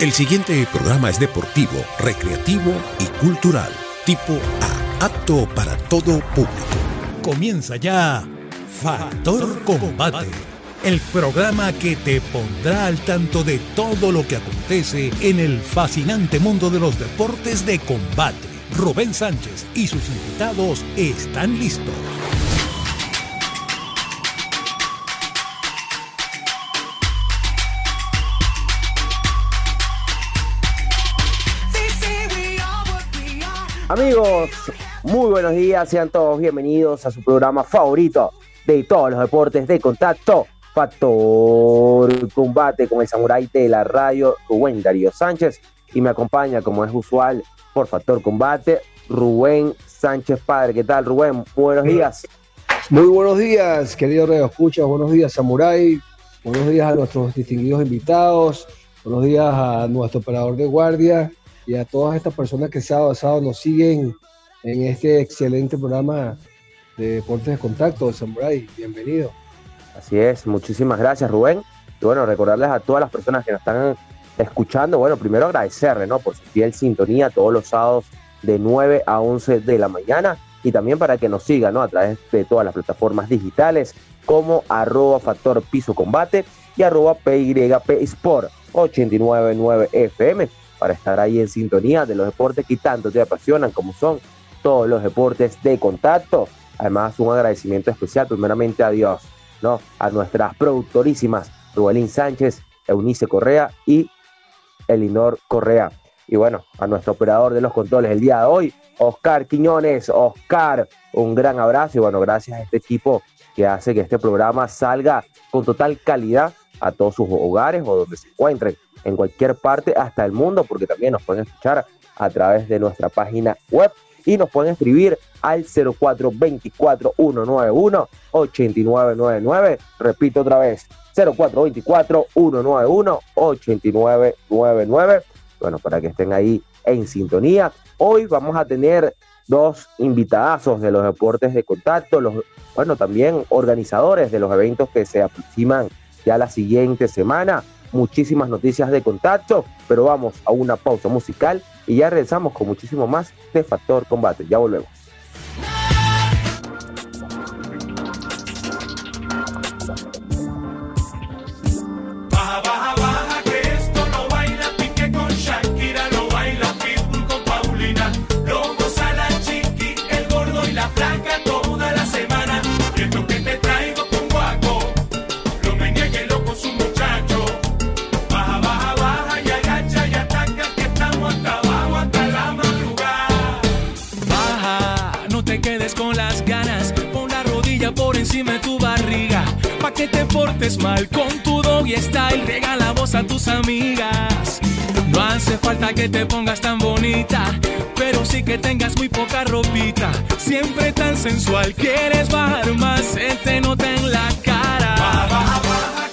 El siguiente programa es deportivo, recreativo y cultural, tipo A, apto para todo público. Comienza ya Factor Combate, el programa que te pondrá al tanto de todo lo que acontece en el fascinante mundo de los deportes de combate. Rubén Sánchez y sus invitados están listos. Amigos, muy buenos días, sean todos bienvenidos a su programa favorito de todos los deportes de contacto, Factor Combate con el Samurai de la radio, Rubén Darío Sánchez, y me acompaña, como es usual, por Factor Combate, Rubén Sánchez Padre. ¿Qué tal, Rubén? Buenos días. Muy buenos días, querido Radio Escucha, buenos días, Samurai, buenos días a nuestros distinguidos invitados, buenos días a nuestro operador de guardia y a todas estas personas que sábado a sábado nos siguen en este excelente programa de Deportes de Contacto de Samurai. Bienvenido. Así es, muchísimas gracias Rubén. Y bueno, recordarles a todas las personas que nos están escuchando, bueno, primero agradecerle, ¿no? Por su fiel sintonía todos los sábados de 9 a 11 de la mañana y también para que nos sigan, ¿no? A través de todas las plataformas digitales como arroba factor piso combate y arroba PYP Sport 899 FM para estar ahí en sintonía de los deportes que tanto te apasionan como son todos los deportes de contacto. Además, un agradecimiento especial primeramente a Dios, ¿no? A nuestras productorísimas Rubelín Sánchez, Eunice Correa y Elinor Correa. Y bueno, a nuestro operador de los controles el día de hoy, Oscar Quiñones. Oscar, un gran abrazo y bueno, gracias a este equipo que hace que este programa salga con total calidad a todos sus hogares o donde se encuentren en cualquier parte hasta el mundo, porque también nos pueden escuchar a través de nuestra página web y nos pueden escribir al 0424-191-8999. Repito otra vez, 0424-191-8999. Bueno, para que estén ahí en sintonía. Hoy vamos a tener dos invitadazos de los deportes de contacto, los, bueno, también organizadores de los eventos que se aproximan ya la siguiente semana muchísimas noticias de contacto, pero vamos a una pausa musical y ya regresamos con muchísimo más de Factor Combate. Ya volvemos. Que te portes mal con tu doggy style. Regala voz a tus amigas. No hace falta que te pongas tan bonita, pero sí que tengas muy poca ropita. Siempre tan sensual, quieres bajar más, se te nota en la cara.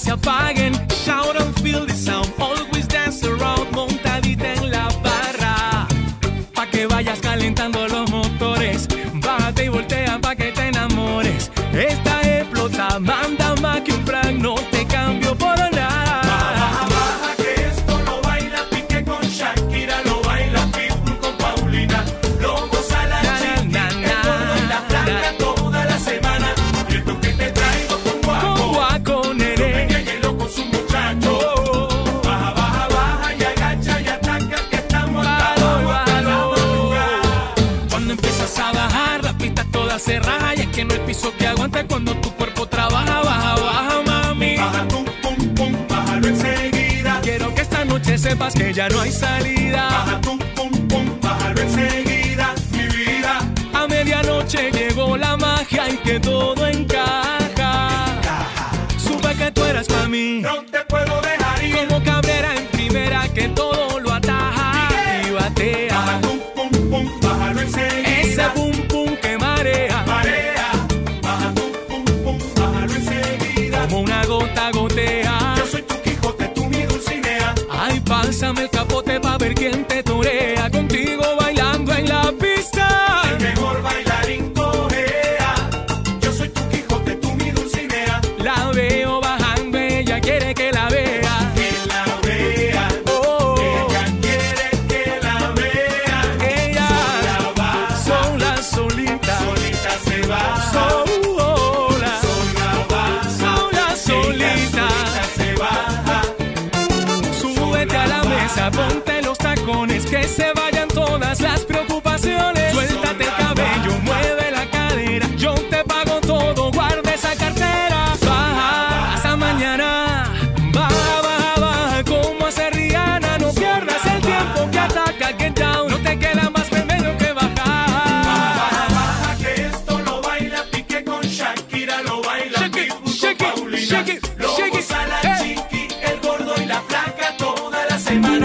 Se apaguen. Enseguida. Quiero que esta noche sepas que ya no hay salida. Baja, pum, pum, pum, bájalo enseguida, mi vida. A medianoche llegó la magia y que todo encaja.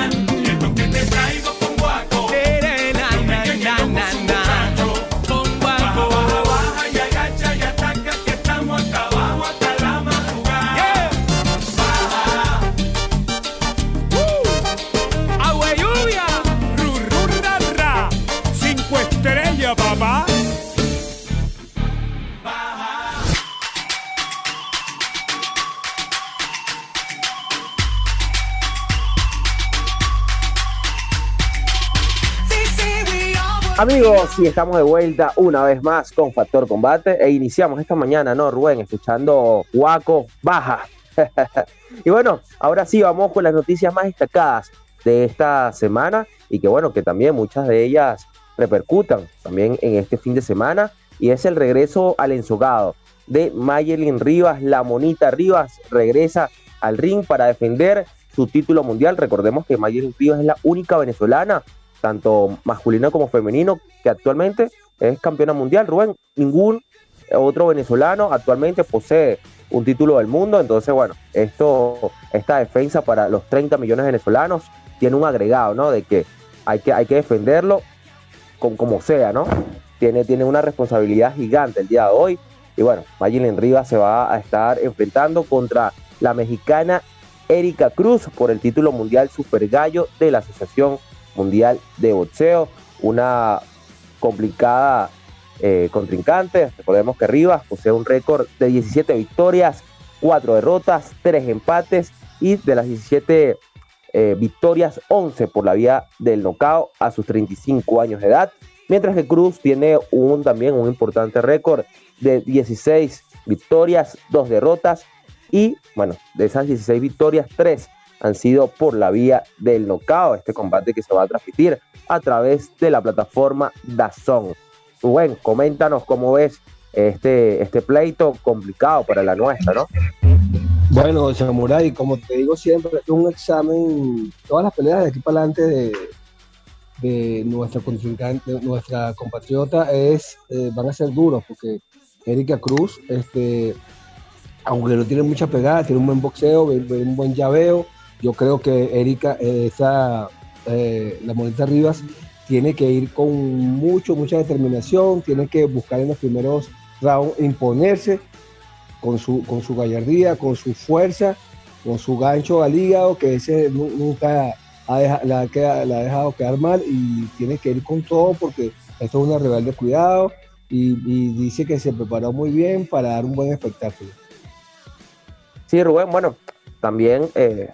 esto que te trae. Amigos, y estamos de vuelta una vez más con Factor Combate e iniciamos esta mañana, ¿no, Rubén? Escuchando Guaco Baja. y bueno, ahora sí vamos con las noticias más destacadas de esta semana y que bueno, que también muchas de ellas repercutan también en este fin de semana y es el regreso al ensogado de Mayelin Rivas, la monita Rivas regresa al ring para defender su título mundial. Recordemos que Mayelin Rivas es la única venezolana tanto masculino como femenino, que actualmente es campeona mundial. Rubén, ningún otro venezolano actualmente posee un título del mundo, entonces bueno, esto, esta defensa para los 30 millones de venezolanos tiene un agregado, ¿no? De que hay que, hay que defenderlo con como sea, ¿no? Tiene, tiene una responsabilidad gigante el día de hoy. Y bueno, Mayelin Rivas se va a estar enfrentando contra la mexicana Erika Cruz por el título mundial Super Gallo de la Asociación Mundial de Boxeo. Una complicada eh, contrincante. Recordemos que Rivas posee un récord de 17 victorias, 4 derrotas, 3 empates y de las 17 eh, victorias, 11 por la vía del nocao a sus 35 años de edad. Mientras que Cruz tiene un, también un importante récord de 16 victorias, 2 derrotas y, bueno, de esas 16 victorias, 3 han sido por la vía del nocao, este combate que se va a transmitir a través de la plataforma Dazón. Rubén, coméntanos cómo ves este, este pleito complicado para la nuestra, ¿no? Bueno, Samurai, como te digo siempre, un examen, todas las peleas de aquí para adelante de, de nuestra nuestra compatriota es, eh, van a ser duros porque Erika Cruz, este, aunque no tiene mucha pegada, tiene un buen boxeo, un buen llaveo, yo creo que Erika, eh, esa, eh, la moneta Rivas, tiene que ir con mucho, mucha determinación, tiene que buscar en los primeros rounds imponerse con su, con su gallardía, con su fuerza, con su gancho al hígado, que ese nunca la, ha dejado quedar mal y tiene que ir con todo porque esto es una rebelde de cuidado y, dice que se preparó muy bien para dar un buen espectáculo. Sí, Rubén, bueno, también eh,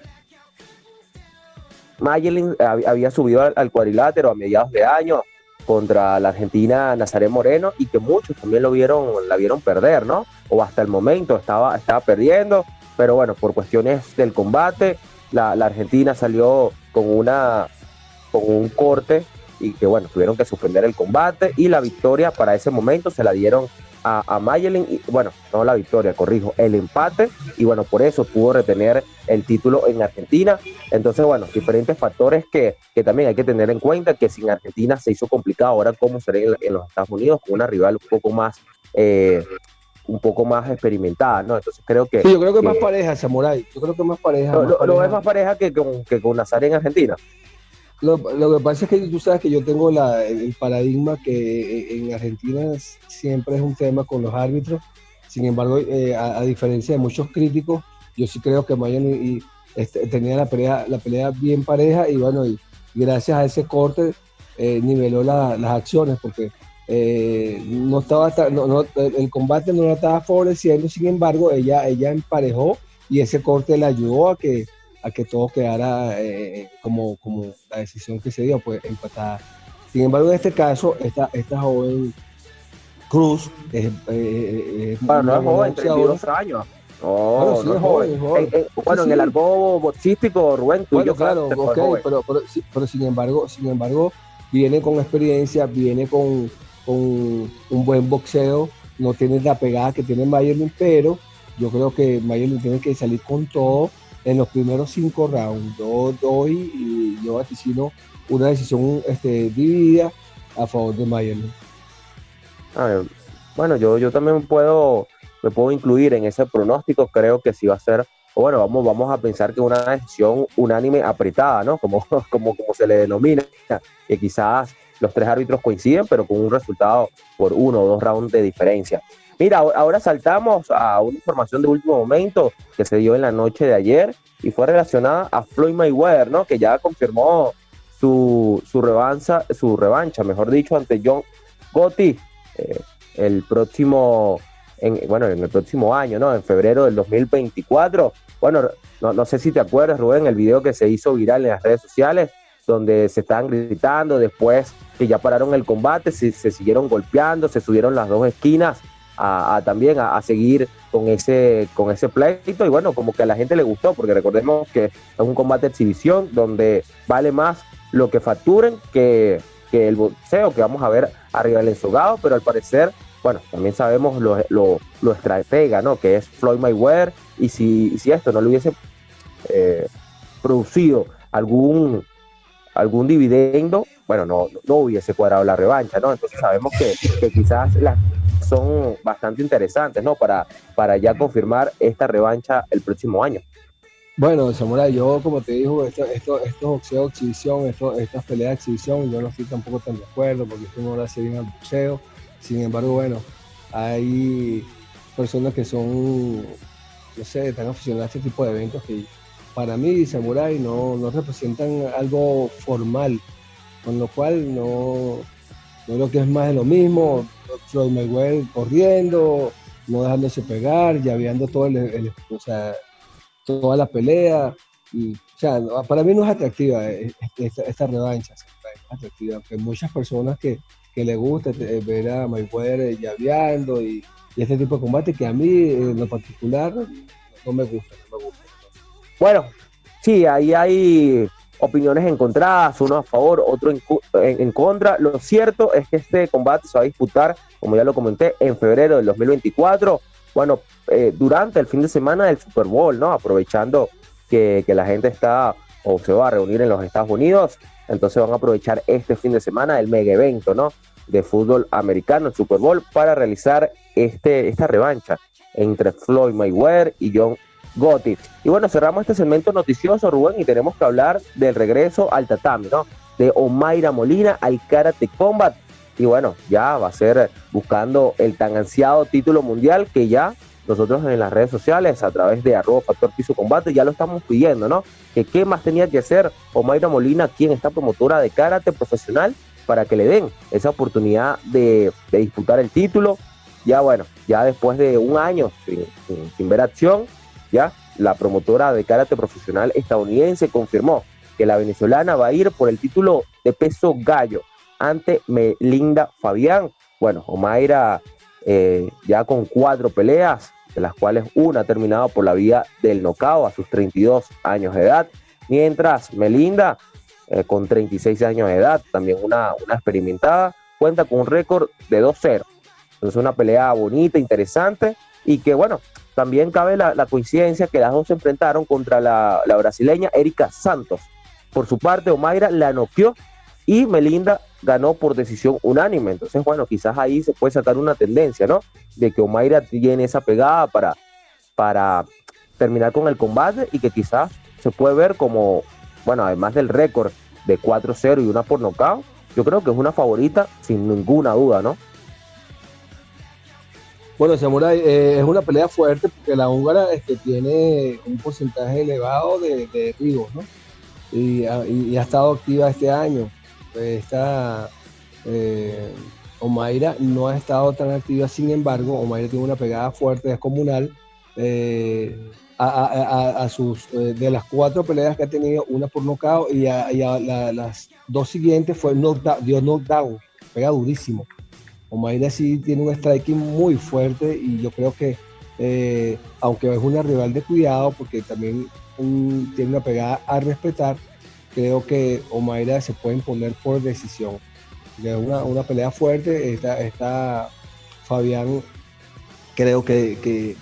Mayelin había subido al, cuadrilátero a mediados de año contra la argentina Nazaré Moreno y que muchos también lo vieron, la vieron perder, ¿no? O hasta el momento estaba, estaba perdiendo, pero bueno, por cuestiones del combate, la, argentina salió con una con un corte y que bueno, tuvieron que suspender el combate y la victoria para ese momento se la dieron a, a Mayelin, y, bueno, no la victoria, corrijo, el empate, y bueno, por eso pudo retener el título en Argentina. Entonces, bueno, diferentes factores que, que también hay que tener en cuenta, que sin Argentina se hizo complicado ahora cómo será en, los Estados Unidos, con una rival un poco más... Eh, un poco más experimentada, ¿no? Entonces creo que... Sí, yo creo que, más pareja, Samurai. Yo creo que más pareja. Lo, más lo, es más pareja que con, que con Nazar en Argentina. Lo, que pasa es que tú sabes que yo tengo el paradigma que en Argentina siempre es un tema con los árbitros. Sin embargo, eh, a, diferencia de muchos críticos, yo sí creo que Miami este, tenía la pelea, la pelea bien pareja y bueno, y gracias a ese corte eh, niveló las acciones porque eh, no estaba el combate no lo estaba favoreciendo, sin embargo, ella, ella emparejó y ese corte le ayudó a que a que todo quedara eh, como, como la decisión que se dio, pues empatada. Sin embargo, en este caso, esta, esta joven Cruz es, eh, eh, bueno, no es joven, 32 años. Oh, bueno, joven. joven. bueno, en el arbo boxístico, Rubén, tú bueno, claro, okay, pero, pero, pero, sin embargo, sin embargo, viene con experiencia, viene con, con un buen boxeo, no tiene la pegada que tiene Mayerlin, pero yo creo que Mayerlin tiene que salir con todo en los primeros cinco rounds. Yo doy y yo vaticino una decisión este, dividida a favor de Miami. bueno, yo, yo también puedo, me puedo incluir en ese pronóstico. Creo que sí va a ser, bueno, vamos, vamos a pensar que una decisión unánime apretada, ¿no? Como, como, como se le denomina, que quizás los tres árbitros coinciden, pero con un resultado por uno o dos rounds de diferencia. Mira, ahora saltamos a una información de último momento que se dio en la noche de ayer y fue relacionada a Floyd Mayweather, ¿no? Que ya confirmó su, su revancha, su revancha, mejor dicho, ante John Gotti eh, el próximo, en, bueno, en el próximo año, ¿no? En febrero del 2024. Bueno, no, no sé si te acuerdas, Rubén, el video que se hizo viral en las redes sociales, donde se estaban gritando después que ya pararon el combate, se, se siguieron golpeando, se subieron las dos esquinas a, también a, seguir con ese, con ese pleito y bueno, como que a la gente le gustó, porque recordemos que es un combate exhibición donde vale más lo que facturen que, que el boxeo que vamos a ver arriba del ensogado, pero al parecer, bueno, también sabemos lo, lo, lo estratega, ¿no? Que es Floyd Mayweather y si, si esto no le hubiese eh, producido algún algún dividendo, bueno, no, no hubiese cuadrado la revancha, ¿no? Entonces sabemos que, que quizás las son bastante interesantes, ¿no? Para, para ya confirmar esta revancha el próximo año. Bueno, Samurai, yo como te digo, esto, esto, estos boxeo de exhibición, estas peleas de exhibición, yo no estoy tampoco tan de acuerdo porque esto no lo hace bien al boxeo. Sin embargo, bueno, hay personas que son, no sé, están aficionadas a este tipo de eventos que para mí, Samurai, no, no representan algo formal, con lo cual no, no lo que es más de lo mismo. Floyd Mayweather corriendo, no dejándose pegar, llaveando todo el, o sea, toda la pelea. O sea, para mí no es atractiva eh, esta, esta revancha, atractiva, muchas personas que, que le gusta eh, ver a Mayweather llaveando y, y, este tipo de combate que a mí en lo particular no me gusta, no me gusta. Bueno, sí, ahí hay opiniones encontradas, uno a favor, otro en, contra. Lo cierto es que este combate se va a disputar, como ya lo comenté, en febrero del 2024. Bueno, eh, durante el fin de semana del Super Bowl, ¿no? Aprovechando que, la gente está o se va a reunir en los Estados Unidos, entonces van a aprovechar este fin de semana el mega evento, ¿no? De fútbol americano, el Super Bowl, para realizar este, esta revancha entre Floyd Mayweather y John Gotti. Y bueno, cerramos este segmento noticioso, Rubén, y tenemos que hablar del regreso al tatami, ¿no? De Omaira Molina al Karate Combat. Y bueno, ya va a ser buscando el tan ansiado título mundial que ya nosotros en las redes sociales, a través de arroba factor piso combate, ya lo estamos pidiendo, ¿no? Que qué más tenía que hacer Omaira Molina, quien está promotora de karate profesional, para que le den esa oportunidad de, disputar el título. Ya bueno, ya después de un año sin ver acción, ¿ya? La promotora de karate profesional estadounidense confirmó que la venezolana va a ir por el título de peso gallo ante Melinda Fabián. Bueno, Omaira eh, ya con cuatro peleas, de las cuales una ha terminado por la vía del nocao a sus 32 años de edad, mientras Melinda, eh, con 36 años de edad, también una, una experimentada, cuenta con un récord de 2-0. Entonces una pelea bonita, interesante y que bueno, también cabe la, coincidencia que las dos se enfrentaron contra la, brasileña Erika Santos. Por su parte, Omaira la noqueó y Melinda ganó por decisión unánime. Entonces, bueno, quizás ahí se puede sacar una tendencia, ¿no? De que Omaira tiene esa pegada para, para terminar con el combate y que quizás se puede ver como, bueno, además del récord de 4-0 y una por nocaut, yo creo que es una favorita sin ninguna duda, ¿no? Bueno, Samurai, eh, es una pelea fuerte porque la húngara es que tiene un porcentaje elevado de, de ¿no? Y, ha estado activa este año. Esta eh, Omaira no ha estado tan activa, sin embargo, Omaira tiene una pegada fuerte, descomunal. Eh, sus, de las cuatro peleas que ha tenido, una por nocaut y las dos siguientes fue knockdown, dio knockdown, pega durísimo. Omaira sí tiene un striking muy fuerte y yo creo que, eh, aunque es una rival de cuidado, porque también tiene una pegada a respetar, creo que Omaira se puede imponer por decisión. Es una, pelea fuerte, está, Fabián, creo que,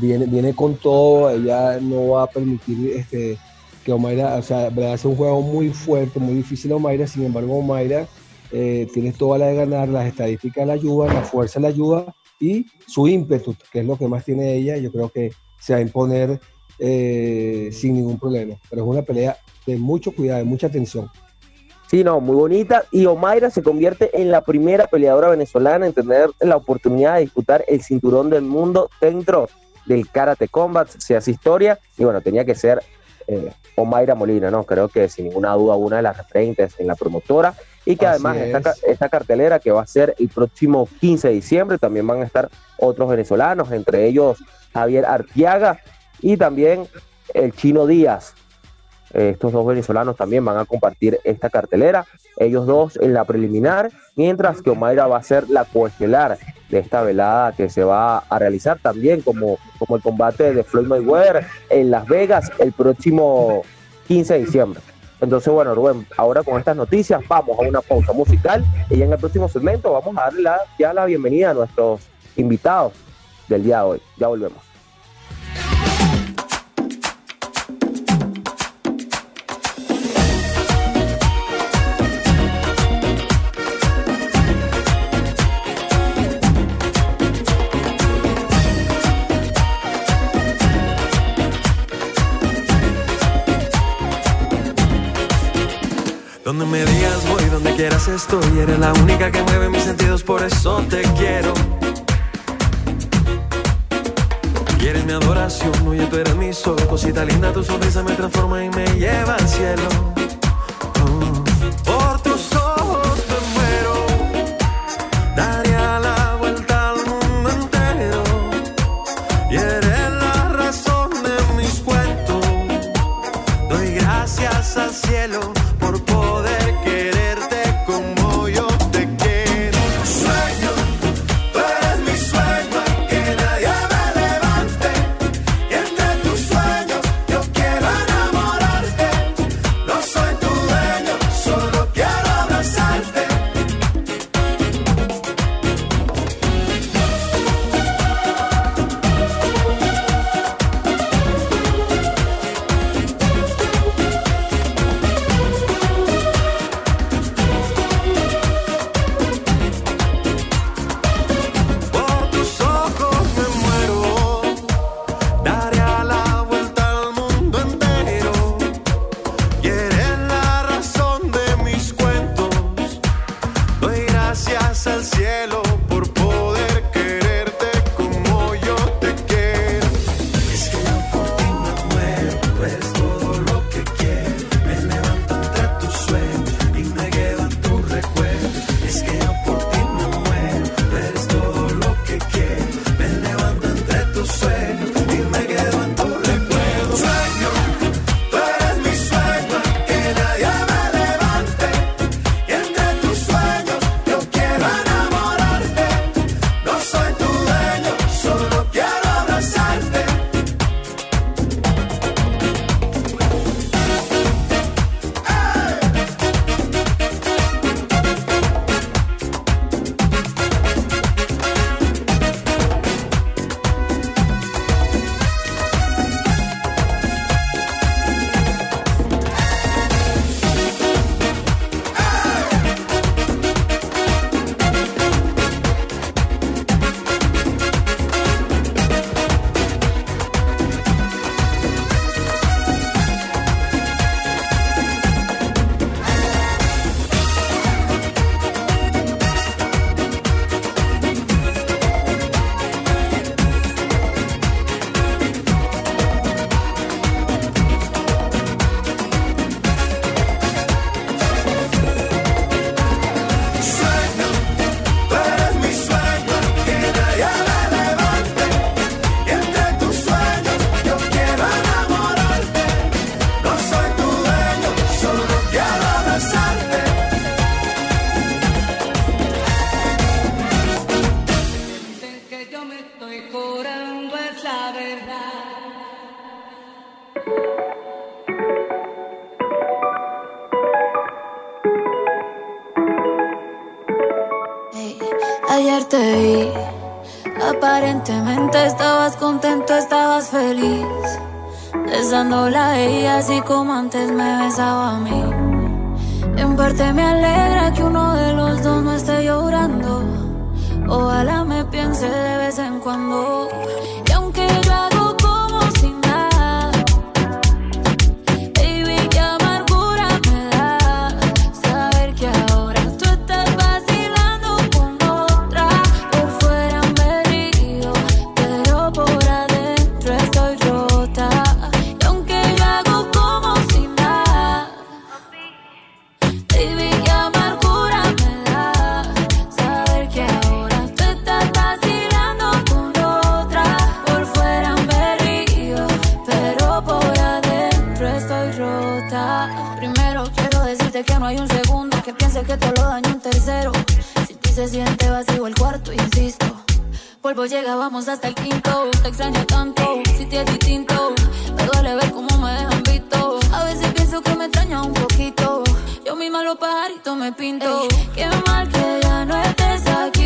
viene, viene con todo, ella no va a permitir este, que Omaira, o sea, a ser un juego muy fuerte, muy difícil Omaira, sin embargo Omaira eh, tiene toda la de ganar, las estadísticas la ayuda, la fuerza la ayuda y su ímpetu, que es lo que más tiene ella, yo creo que se va a imponer eh, sin ningún problema. Pero es una pelea de mucho cuidado, de mucha atención. Sí, no, muy bonita. Y Omaira se convierte en la primera peleadora venezolana en tener la oportunidad de disputar el cinturón del mundo dentro del Karate Combat, se hace historia. Y bueno, tenía que ser eh, Omaira Molina, ¿no? Creo que sin ninguna duda una de las referentes en la promotora y que además esta, esta, cartelera que va a ser el próximo 15 de diciembre también van a estar otros venezolanos, entre ellos Javier Artiaga y también el Chino Díaz. Estos dos venezolanos también van a compartir esta cartelera, ellos dos en la preliminar, mientras que Omaira va a ser la coestelar de esta velada que se va a realizar también como, como el combate de Floyd Mayweather en Las Vegas el próximo 15 de diciembre. Entonces, bueno, Rubén, ahora con estas noticias vamos a una pausa musical y en el próximo segmento vamos a darle ya la bienvenida a nuestros invitados del día de hoy. Ya volvemos. Quieras estoy. Eres la única que mueve mis sentidos, por eso te quiero. Y eres mi adoración, oye, tú eres mi sol. Cosita linda, tu sonrisa me transforma y me lleva al cielo. Antes me decirte que no hay un segundo que piense que te lo daño un tercero. Si ti se siente vacío el cuarto, insisto. Polvo llega, vamos hasta el quinto. Te extraño tanto, si te es distinto. Me duele ver cómo me dejan visto. A veces pienso que me extraña un poquito. Yo misma los pajaritos me pinto. qué mal que ya no estés aquí.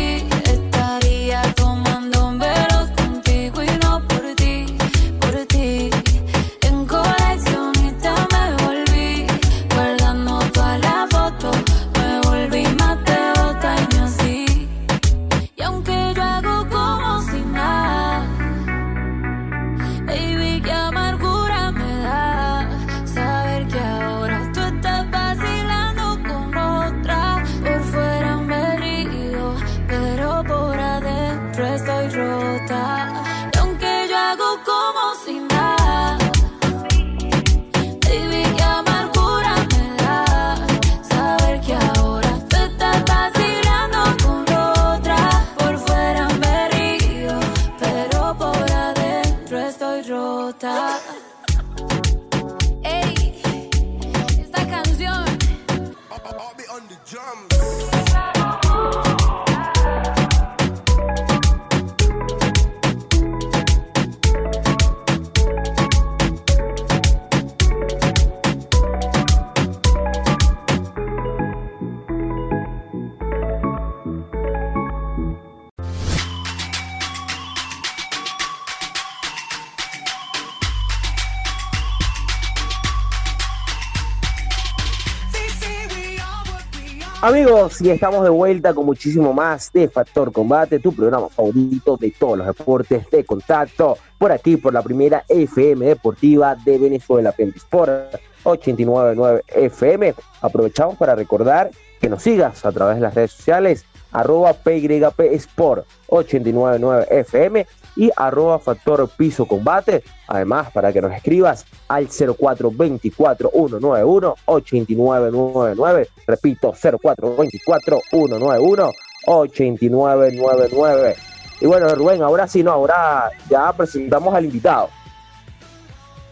Amigos, y estamos de vuelta con muchísimo más de Factor Combate, tu programa favorito de todos los deportes de contacto, por aquí, por la primera FM deportiva de Venezuela, Sport 899 FM. Aprovechamos para recordar que nos sigas a través de las redes sociales, arroba PYP Sport 899 FM y arroba Factor Piso Combate. Además, para que nos escribas al 0424-191-8999. Repito, 0424-191-8999. Y bueno, Rubén, ahora sí, no, ahora ya presentamos al invitado.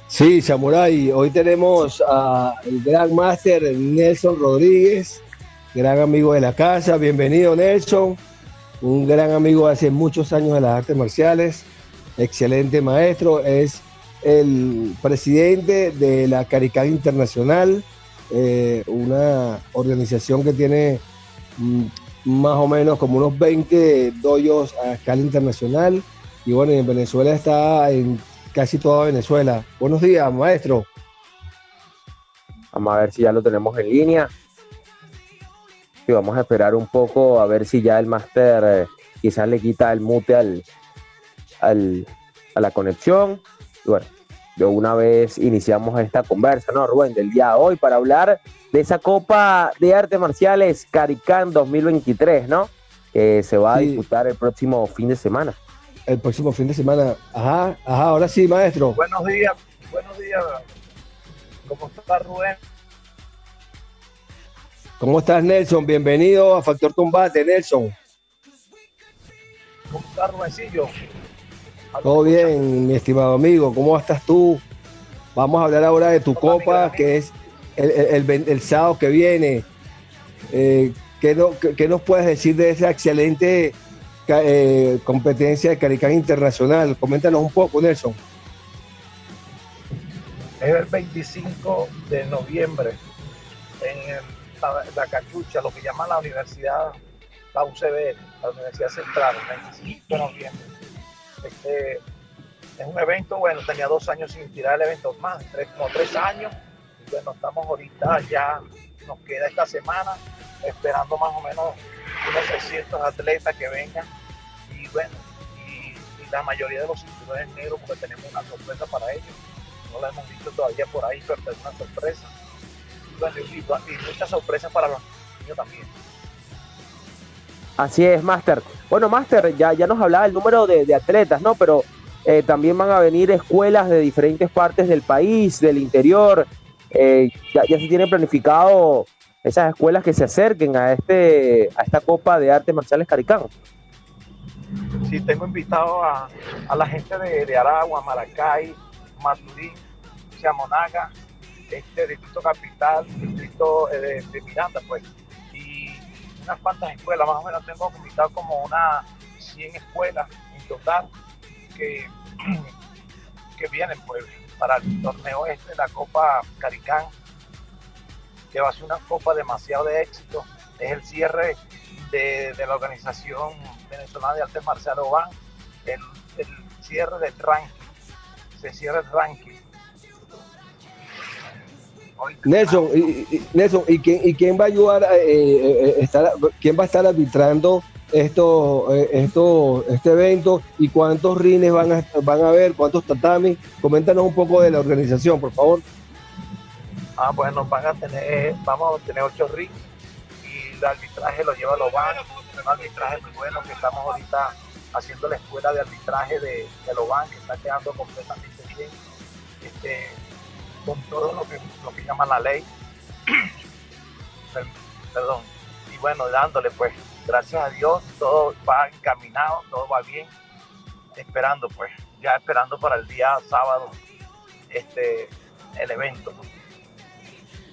Sí, Samurai, hoy tenemos al gran máster Nelson Rodríguez, gran amigo de la casa. Bienvenido, Nelson. Un gran amigo hace muchos años de las artes marciales, excelente maestro, es el presidente de la Caricán Internacional, eh, una organización que tiene mm, más o menos como unos 20 doyos a escala internacional. Y bueno, en Venezuela está en casi toda Venezuela. Buenos días, maestro. Vamos a ver si ya lo tenemos en línea. Y vamos a esperar un poco a ver si ya el máster eh, quizás le quita el mute al, al, a la conexión. Y bueno, de una vez iniciamos esta conversa, ¿no, Rubén? Del día de hoy para hablar de esa Copa de Artes Marciales Caricán 2023, ¿no? Que se va a Sí. disputar el próximo fin de semana. El próximo fin de semana. Ajá, ajá, ahora sí, maestro. Buenos días, buenos días. ¿Cómo está Rubén? ¿Cómo estás, Nelson? Bienvenido a Factor Combate, Nelson. ¿Cómo está Rubencillo? Todo bien, mi estimado amigo. ¿Cómo estás tú? Vamos a hablar ahora de tu copa, amigo. que es el, el- el sábado que viene. Eh, ¿qué, no- qué- qué nos puedes decir de esa excelente eh, competencia de Caricán Internacional? Coméntanos un poco, Nelson. Es el 25 de noviembre en el- la, cachucha, lo que llaman la universidad, la UCB, la Universidad Central, el 25 de noviembre. Este, es un evento, bueno, tenía dos años sin tirar el evento más, tres, como tres años. Y bueno, estamos ahorita ya, nos queda esta semana esperando más o menos unos 600 atletas que vengan. Y bueno, y, y la mayoría de los cinturones negros, porque tenemos una sorpresa para ellos. No la hemos visto todavía por ahí, pero es una sorpresa. Y, muchas sorpresas para los niños también. Así es, Master. Bueno, Master, ya, ya nos hablaba el número de, de atletas, ¿no? Pero eh, también van a venir escuelas de diferentes partes del país, del interior. Eh, ya, ya se tiene planificado esas escuelas que se acerquen a este a esta Copa de Artes Marciales Caricán. Sí, tengo invitado a, a la gente de, de Aragua, Maracay, Maturín, Chamonaga, este distrito capital, distrito eh, de, Miranda, pues, y unas cuantas escuelas, más o menos tengo invitado como unas 100 escuelas en total que, que vienen pues para el torneo este, la Copa Caricán, que va a ser una copa demasiado de éxito. Es el cierre de, la organización venezolana de artes marciales OBAN, el, el cierre del ranking. Se cierra el ranking Nelson, y, Nelson, ¿y quién, ¿y quién va a ayudar, eh, eh, eh, estar, quién va a estar arbitrando esto, esto, este evento y cuántos rines van a, van a haber, cuántos tatamis? Coméntanos un poco de la organización, por favor. Ah, bueno, van a tener, vamos a tener ocho rines y el arbitraje lo lleva Loban, un arbitraje muy bueno que estamos ahorita haciendo la escuela de arbitraje de, de Loban, que está quedando completamente bien. Este, con todo lo que, lo que llama la ley. Perdón. Y bueno, dándole pues, gracias a Dios, todo va encaminado, todo va bien. Esperando pues, ya esperando para el día sábado este el evento.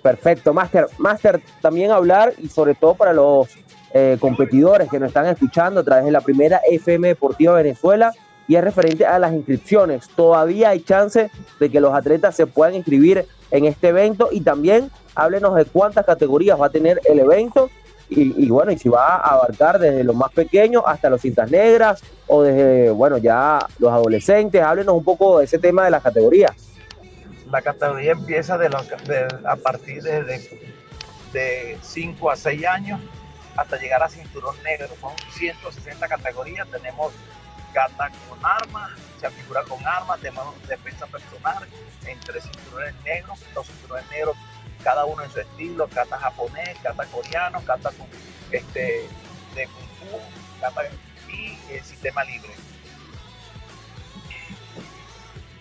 Perfecto, Master. Master, también hablar y sobre todo para los eh, competidores que nos están escuchando a través de la primera FM Deportiva Venezuela y es referente a las inscripciones. Todavía hay chance de que los atletas se puedan inscribir en este evento y también háblenos de cuántas categorías va a tener el evento y, bueno, y si va a abarcar desde los más pequeños hasta los cintas negras o desde, bueno, ya los adolescentes. Háblenos un poco de ese tema de las categorías. La categoría empieza de, a partir de, de 5 a 6 años hasta llegar a cinturón negro. Son 160 categorías. Tenemos cata con armas, se figura con armas, tenemos defensa personal, entre cinturones negros, dos cinturones negros, cada uno en su estilo, kata japonés, kata coreano, kata con, este, de kung fu, kata y el sistema libre.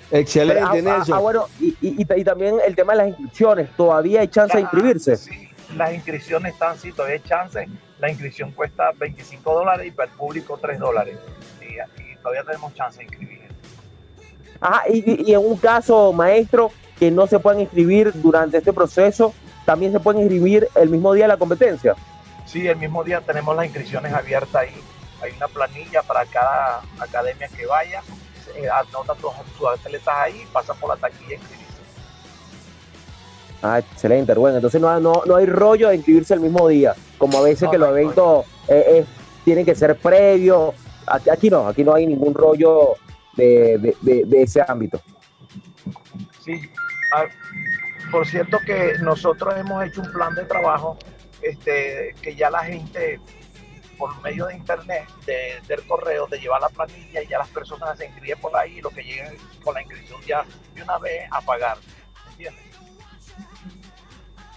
Excelente, ah, ah, Nelson. Ah, bueno, y, y, y, también el tema de las inscripciones, ¿todavía hay chance de inscribirse? Sí, las inscripciones están, sí, todavía hay chance. La inscripción cuesta 25 dólares y para el público 3 dólares todavía tenemos chance de inscribir. Ajá, y, en un caso, maestro, que no se puedan inscribir durante este proceso, ¿también se pueden inscribir el mismo día de la competencia? Sí, el mismo día tenemos las inscripciones abiertas ahí. Hay una planilla para cada academia que vaya, eh, anota todos sus atletas ahí, pasa por la taquilla y inscribirse. Ah, excelente, bueno, entonces no, no, no, hay rollo de inscribirse el mismo día, como a veces que los eventos eh, eh, tienen que ser previos Aquí, no, aquí no hay ningún rollo de, ese ámbito. Sí, ah, por cierto que nosotros hemos hecho un plan de trabajo este, que ya la gente por medio de internet, del correo, de llevar la planilla y ya las personas se inscriben por ahí y lo que lleguen con la inscripción ya de una vez a pagar. ¿Entiendes?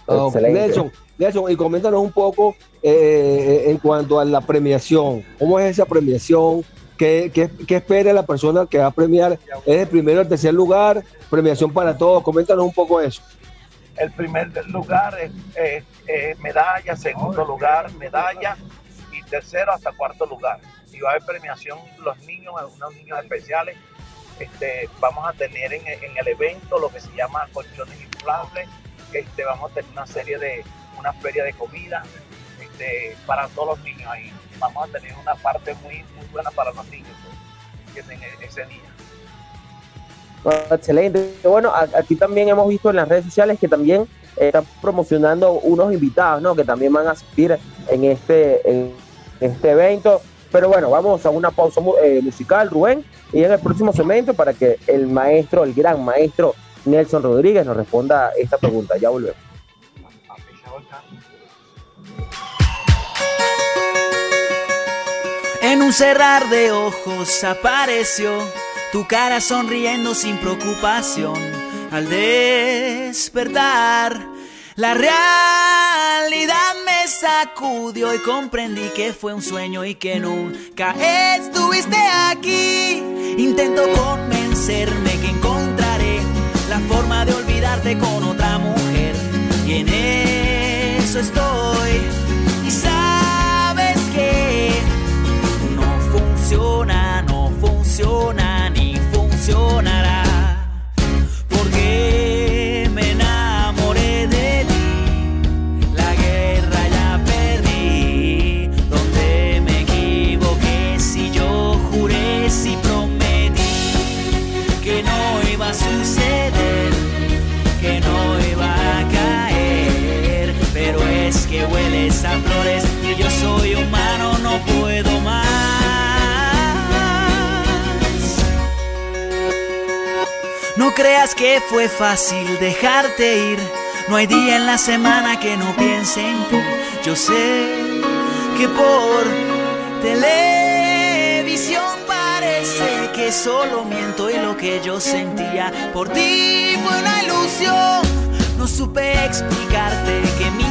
Nelson, Nelson, y coméntanos un poco eh, en cuanto a la premiación. ¿Cómo es esa premiación? ¿Qué, qué, espera la persona que va a premiar? ¿Es el primero el tercer lugar? ¿Premiación para todos? Coméntanos un poco eso. El primer lugar es, medalla, segundo lugar medalla y tercero hasta cuarto lugar. Y va a haber premiación los niños, unos niños especiales. Este, vamos a tener en, en el evento lo que se llama colchones inflables. Este, vamos a tener una serie de, una feria de comida para todos los niños ahí. Vamos a tener una parte muy, muy buena para los niños pues, que en ese día. excelente. Bueno, aquí también hemos visto en las redes sociales que también están promocionando unos invitados, ¿no? Que también van a asistir en este, en este evento. Pero bueno, vamos a una pausa eh, musical, Rubén, y en el próximo segmento para que el maestro, el gran maestro Nelson Rodríguez nos responda esta pregunta. Ya volvemos. En un cerrar de ojos apareció tu cara sonriendo sin preocupación. Al despertar, la realidad me sacudió y comprendí que fue un sueño y que nunca estuviste aquí. Intento convencerme que encontraré la forma de olvidarte con otra mujer. Y en eso estoy. funciona, no funciona ni funcionará. Porque me enamoré de ti, la guerra ya perdí. Donde me equivoqué, si yo juré, si prometí que no iba a suceder, que no iba a caer. Pero es que hueles a flores. Creas que fue fácil dejarte ir. No hay día en la semana que no piense en ti. Yo sé que por televisión parece que solo miento y lo que yo sentía por ti fue una ilusión. No supe explicarte que mi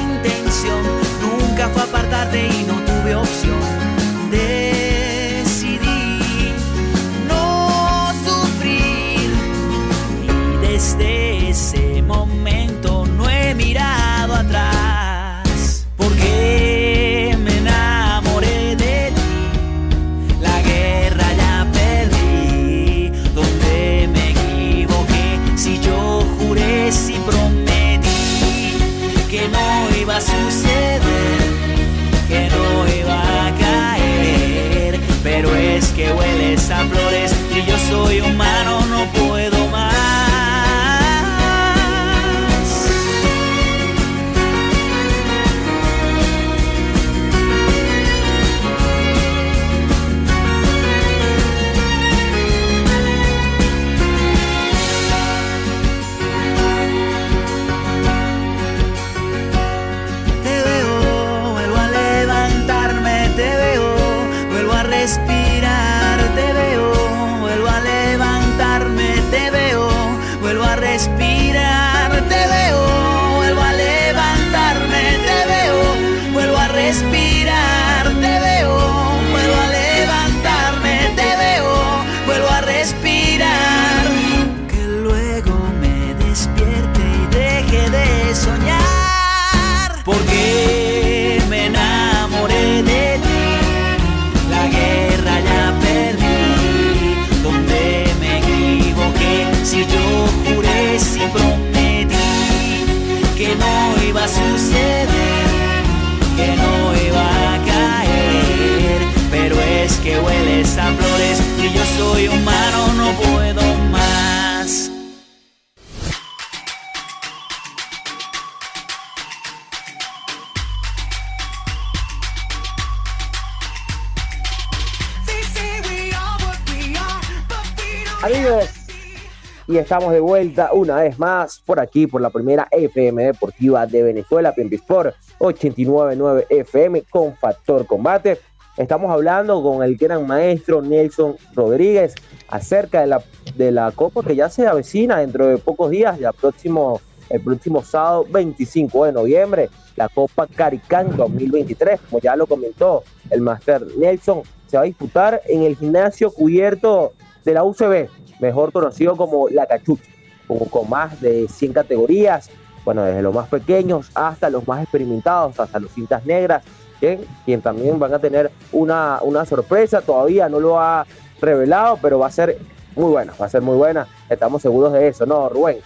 estamos de vuelta una vez más por aquí, por la primera FM Deportiva de Venezuela, Piempi Sport 899 FM con Factor Combate. Estamos hablando con el gran maestro Nelson Rodríguez acerca de la, de la Copa que ya se avecina dentro de pocos días, ya próximo, el próximo sábado 25 de noviembre, la Copa Caricán 2023, como ya lo comentó el Master Nelson, se va a disputar en el gimnasio cubierto de la UCB, mejor conocido como La Cachucha, con, más de 100 categorías, bueno, desde los más pequeños hasta los más experimentados, hasta los cintas negras, quien, quien también van a tener una, una sorpresa, todavía no lo ha revelado, pero va a ser muy buena, va a ser muy buena, estamos seguros de eso, ¿no, Rubén?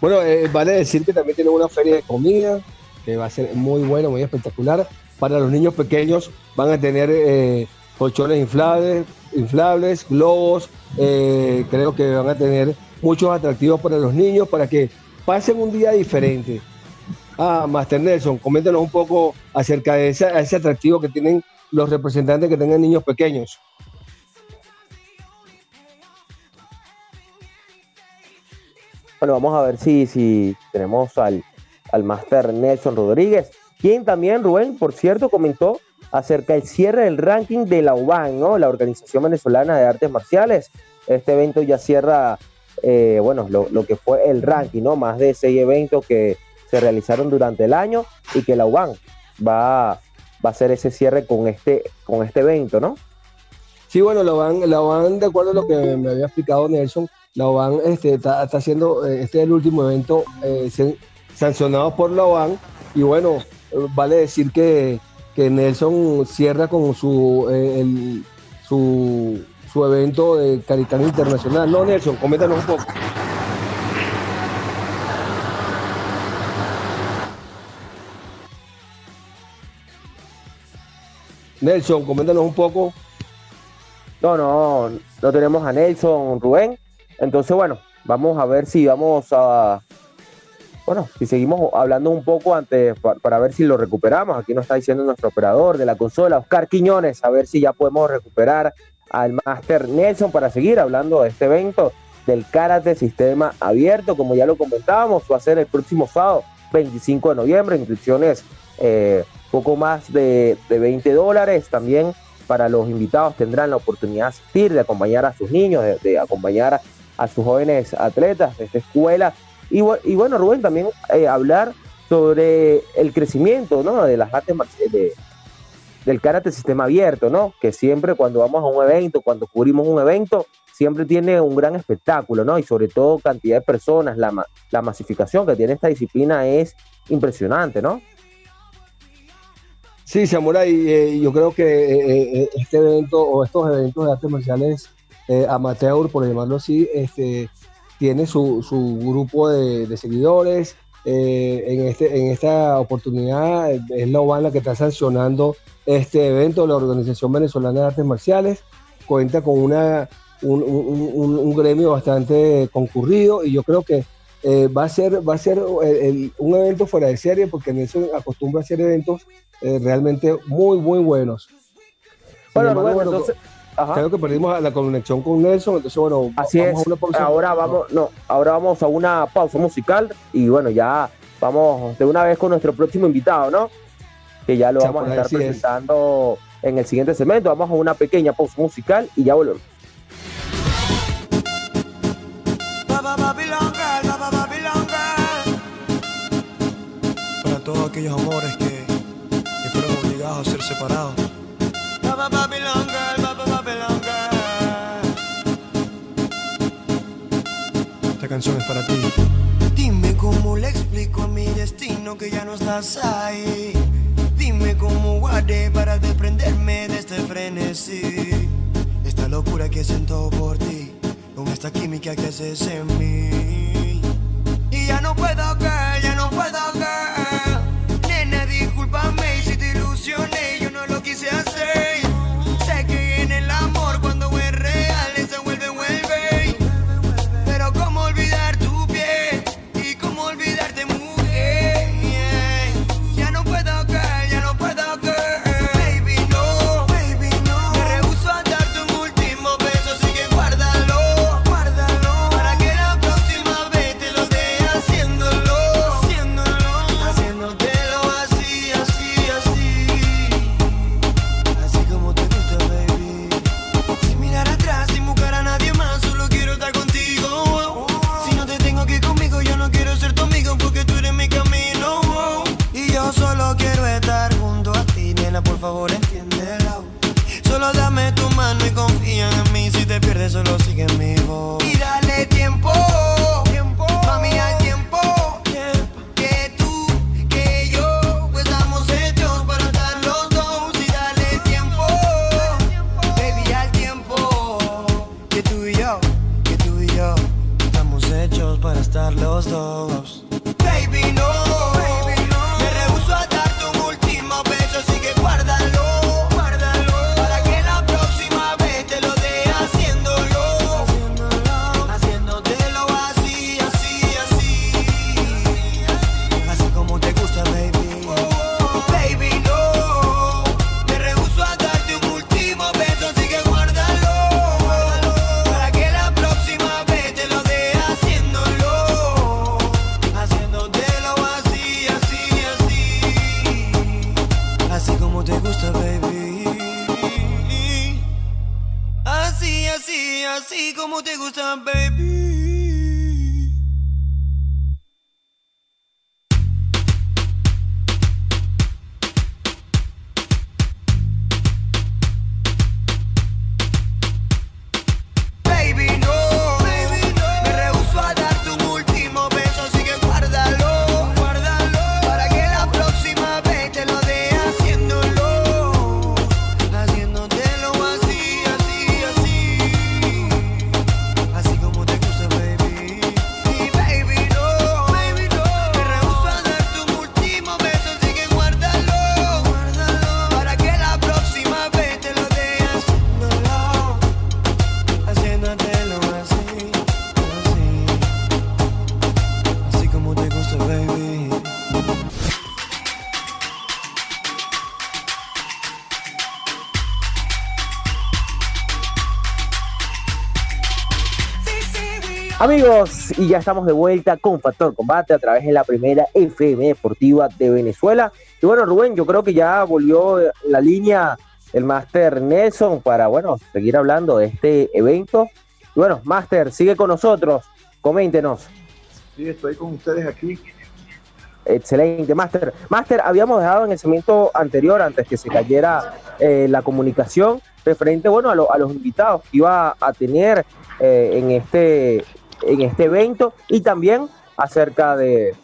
Bueno, eh, vale decir que también tiene una feria de comida que va a ser muy buena, muy espectacular. Para los niños pequeños van a tener eh, colchones inflables, inflables globos. Eh, creo que van a tener muchos atractivos para los niños para que pasen un día diferente. Ah, Master Nelson, coméntanos un poco acerca de ese, atractivo que tienen los representantes que tengan niños pequeños. Bueno, vamos a ver si, si tenemos al, al Master Nelson Rodríguez, quien también, Rubén, por cierto, comentó acerca del cierre del ranking de la UBAN, ¿no? La Organización Venezolana de Artes Marciales. Este evento ya cierra, eh, bueno, lo, que fue el ranking, ¿no? Más de seis eventos que se realizaron durante el año y que la UBAN va, va a hacer ese cierre con este, con este evento, ¿no? Sí, bueno, la UBAN, la UBAN, de acuerdo a lo que me había explicado Nelson, la UBAN este, está, haciendo, eh, este es el último evento eh, sancionado por la UBAN y bueno, vale decir que, que Nelson cierra con su, eh, su, su evento de Caritán Internacional. No, Nelson, coméntanos un poco. Nelson, coméntanos un poco. No, no, no tenemos a Nelson, Rubén. Entonces, bueno, vamos a ver si vamos a, bueno, si seguimos hablando un poco antes para, ver si lo recuperamos, aquí nos está diciendo nuestro operador de la consola, Oscar Quiñones, a ver si ya podemos recuperar al Master Nelson para seguir hablando de este evento del Karate Sistema Abierto, como ya lo comentábamos, va a ser el próximo sábado, 25 de noviembre, inscripciones eh, poco más de, 20 dólares, también para los invitados tendrán la oportunidad de asistir, de acompañar a sus niños, de, acompañar a, sus jóvenes atletas de esta escuela. Y, bueno, Rubén, también eh, hablar sobre el crecimiento ¿no? de las artes de, del karate sistema abierto, ¿no? Que siempre cuando vamos a un evento, cuando cubrimos un evento, siempre tiene un gran espectáculo, ¿no? Y sobre todo cantidad de personas, la, la masificación que tiene esta disciplina es impresionante, ¿no? Sí, Samurai, eh, yo creo que eh, eh, este evento o estos eventos de artes marciales amateur, por llamarlo así, este, tiene su, su grupo de, seguidores. en, este, en esta oportunidad es la OVAN la que está sancionando este evento, la Organización Venezolana de Artes Marciales. Cuenta con una, un, un, un gremio bastante concurrido y yo creo que eh, va a ser, va a ser un evento fuera de serie porque Nelson acostumbra a hacer eventos eh, realmente muy, muy buenos. Bueno, bueno, entonces, creo que perdimos la conexión con Nelson, entonces bueno, así vamos es. A una pausa. Ahora vamos, no, ahora vamos a una pausa musical y bueno, ya vamos de una vez con nuestro próximo invitado, ¿no? Que ya lo vamos a estar presentando en el siguiente segmento. Vamos a una pequeña pausa musical y ya volvemos. todos aquellos amores que, que fueron obligados a ser separados. Dime cómo le explico a mi destino que ya no estás ahí. Dime cómo guardé para desprenderme de este frenesí. Esta locura que siento por ti, con esta química que haces en mí. Y ya no puedo caer, ya no puedo caer si te ilusioné, Amigos, y ya estamos de vuelta con Factor Combate a través de la primera FM Deportiva de Venezuela. Y bueno, Rubén, yo creo que ya volvió la línea el Máster Nelson para, bueno, seguir hablando de este evento. Y bueno, Máster, sigue con nosotros, coméntenos. Sí, estoy con ustedes aquí. Excelente, Máster. Máster, habíamos dejado en el segmento anterior, antes que se cayera eh, la comunicación, referente, bueno, a, a, los invitados que iba a tener eh, en este en este evento y también acerca de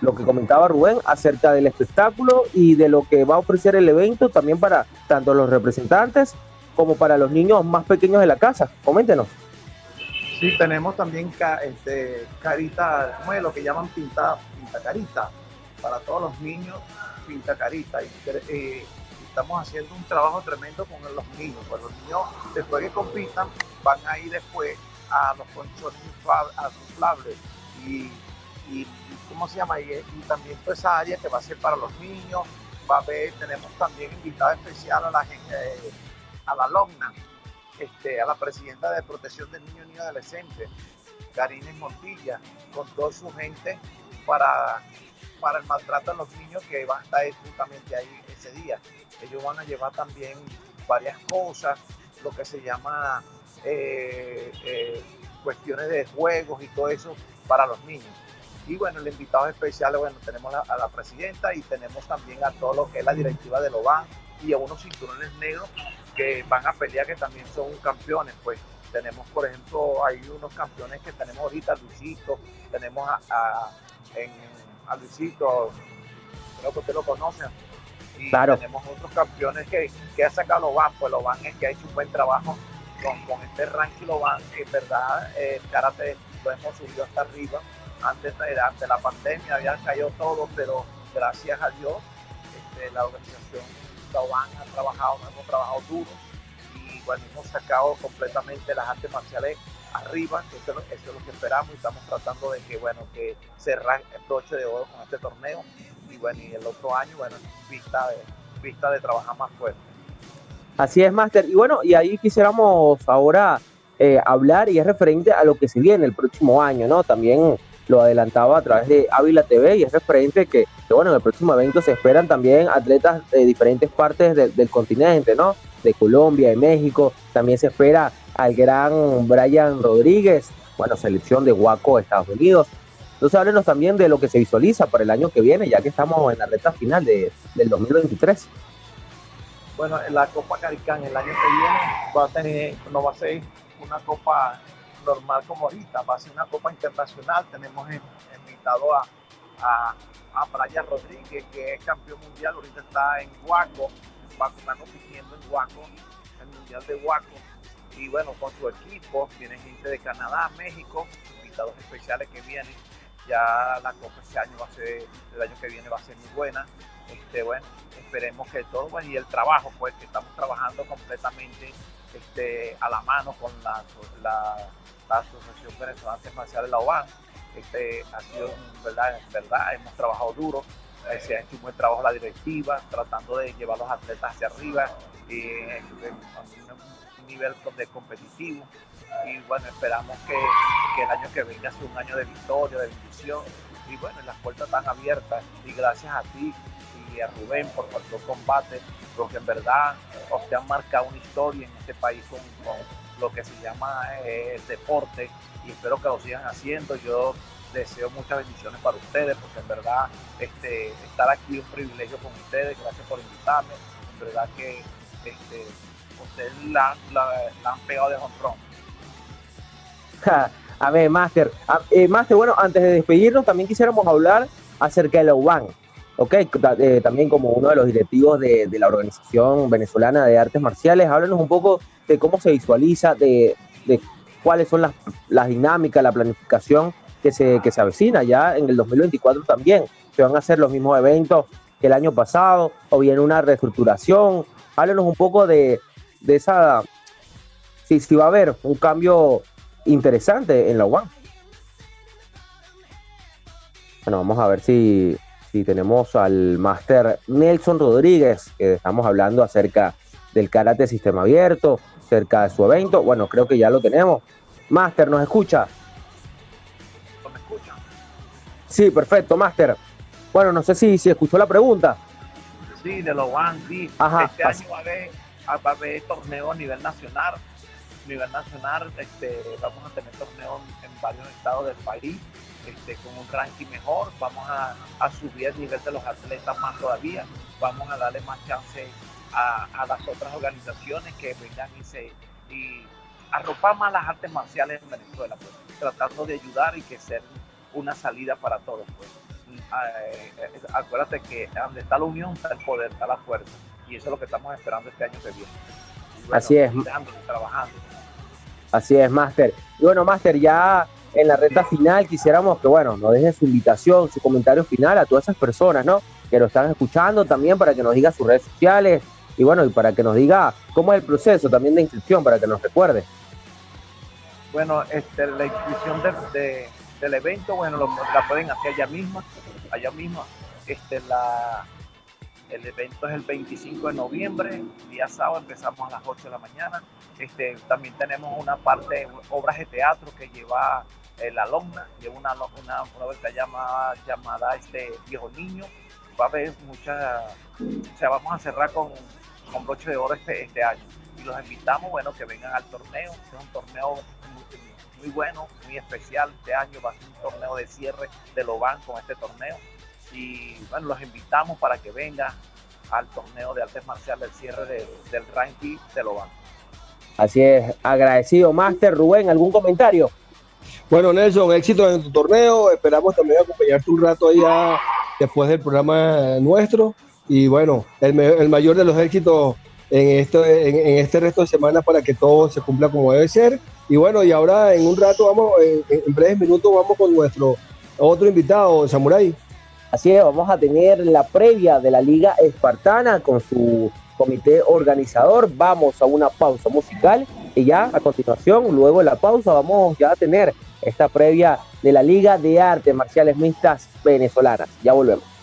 lo que comentaba Rubén, acerca del espectáculo y de lo que va a ofrecer el evento también para tanto los representantes como para los niños más pequeños de la casa. Coméntenos. Sí, tenemos también este, carita, ¿cómo es lo que llaman pinta, pinta carita? Para todos los niños, pinta carita. Y, eh, estamos haciendo un trabajo tremendo con los niños. Pues los niños, después que compitan, van a ir después a los conchones insuflables y, y, ¿cómo se llama? Y, también toda esa área que va a ser para los niños, va a haber, tenemos también invitado especial a la gente, a la alumna, este, a la presidenta de protección de niños y adolescentes, Karine Montilla, con toda su gente para, para el maltrato a los niños que va a estar justamente ahí ese día. Ellos van a llevar también varias cosas, lo que se llama eh, eh, cuestiones de juegos y todo eso para los niños. Y bueno, el invitado especial, bueno, tenemos a la presidenta y tenemos también a todo lo que es la directiva de Loban y a unos cinturones negros que van a pelear que también son campeones, pues tenemos por ejemplo, hay unos campeones que tenemos ahorita, Luisito, tenemos a, a, Luisito, creo que usted lo conocen, y tenemos otros campeones que, que ha sacado Loban, pues Loban es que ha hecho un buen trabajo con, este ranking lo van, en verdad el karate lo hemos subido hasta arriba. Antes de, la pandemia había caído todo, pero gracias a Dios este, la organización van ha trabajado, hemos trabajado duro y bueno, hemos sacado completamente las artes marciales arriba, que eso, es lo que esperamos y estamos tratando de que bueno, que cerrar el broche de oro con este torneo y bueno, y el otro año, bueno, vista de, vista de trabajar más fuerte. Así es, Master. Y bueno, y ahí quisiéramos ahora eh, hablar y es referente a lo que se viene el próximo año, ¿no? También lo adelantaba a través de Ávila TV y es referente que, que bueno, en el próximo evento se esperan también atletas de diferentes partes del continente, ¿no? De Colombia, de México. También se espera al gran Brian Rodríguez, bueno, selección de Huaco, Estados Unidos. Entonces háblenos también de lo que se visualiza para el año que viene, ya que estamos en la recta final de, del 2023. Bueno, la Copa Caricán el año que viene va a tener, no va a ser una copa normal como ahorita, va a ser una copa internacional. Tenemos invitado a, a, a Brian Rodríguez, que es campeón mundial, ahorita está en Huaco, va a estar compitiendo en Huaco, el mundial de Huaco. Y bueno, con su equipo, viene gente de Canadá, México, invitados especiales que vienen. Ya la copa este año va a ser, el año que viene va a ser muy buena. Este, bueno, esperemos que todo, bueno, y el trabajo, pues que estamos trabajando completamente este, a la mano con la, la, Asociación Venezolana de Marciales, la OAN. Este, ha sido, verdad, verdad, hemos trabajado duro, eh, se ha hecho un buen trabajo la directiva, tratando de llevar a los atletas hacia arriba en, un nivel de competitivo. Y bueno, esperamos que, que el año que venga sea un año de victoria, de bendición. Y bueno, las puertas están abiertas y gracias a ti a Rubén por Factor Combate, porque en verdad usted han marcado una historia en este país con, lo que se llama eh, el deporte y espero que lo sigan haciendo. Yo deseo muchas bendiciones para ustedes, porque en verdad este, estar aquí es un privilegio con ustedes. Gracias por invitarme. En verdad que este, ustedes la, han pegado de honrón. A ver, Master. Eh, Master, bueno, antes de despedirnos, también quisiéramos hablar acerca de la UBAN. Ok, eh, también como uno de los directivos de, la Organización Venezolana de Artes Marciales, háblanos un poco de cómo se visualiza, de, cuáles son las, dinámicas, la planificación que se, que se avecina ya en el 2024 también. Se van a hacer los mismos eventos que el año pasado o bien una reestructuración. Háblanos un poco de, esa, si, si va a haber un cambio interesante en la UAM. Bueno, vamos a ver si tenemos al máster Nelson Rodríguez, que estamos hablando acerca del karate sistema abierto, cerca de su evento. Bueno, creo que ya lo tenemos. Máster, ¿nos escucha? Sí, perfecto, Master. Bueno, no sé si, si escuchó la pregunta. Sí, de los One, sí. Ajá, este año va a haber, va a haber torneo a nivel nacional. A nivel nacional este, vamos a tener torneos en varios estados del país este, con un ranking mejor. Vamos a, a subir el nivel de los atletas más todavía. Vamos a darle más chance a, a las otras organizaciones que vengan y se y arropar más las artes marciales en Venezuela, pues, tratando de ayudar y que sea una salida para todos. Pues. Eh, eh, acuérdate que donde está la unión está el poder, está la fuerza. Y eso es lo que estamos esperando este año que viene. Bueno, Así es. trabajando. Así es, Master. Y bueno, Master, ya en la recta final quisiéramos que, bueno, nos deje su invitación, su comentario final a todas esas personas, ¿no? Que lo están escuchando también para que nos diga sus redes sociales y bueno, y para que nos diga cómo es el proceso también de inscripción, para que nos recuerde. Bueno, este, la inscripción de- de- del evento, bueno, lo- la pueden hacer allá misma, allá misma. Este, la, el evento es el 25 de noviembre, día sábado, empezamos a las 8 de la mañana. Este, también tenemos una parte, obras de teatro que lleva eh, la alumna, lleva una, una, una llamada, llamada este, Viejo Niño. Va a haber mucha, o sea, vamos a cerrar con, con broche de oro este, este año. Y los invitamos, bueno, que vengan al torneo. Es un torneo muy, muy bueno, muy especial. Este año va a ser un torneo de cierre de Loban con este torneo. Y bueno, los invitamos para que vengan al torneo de artes marciales, del cierre de- del ranking de Loban. Así es, agradecido, Master. Rubén, ¿algún comentario? Bueno, Nelson, éxito en tu torneo. Esperamos también acompañarte un rato ahí ya después del programa nuestro. Y bueno, el, me- el mayor de los éxitos en, esto, en, en este resto de semana para que todo se cumpla como debe ser. Y bueno, y ahora en un rato vamos, en, en breves minutos vamos con nuestro otro invitado, Samurai. Así es, vamos a tener la previa de la Liga Espartana con su comité organizador. Vamos a una pausa musical y ya a continuación, luego de la pausa, vamos ya a tener esta previa de la Liga de Artes Marciales Mixtas Venezolanas. Ya volvemos.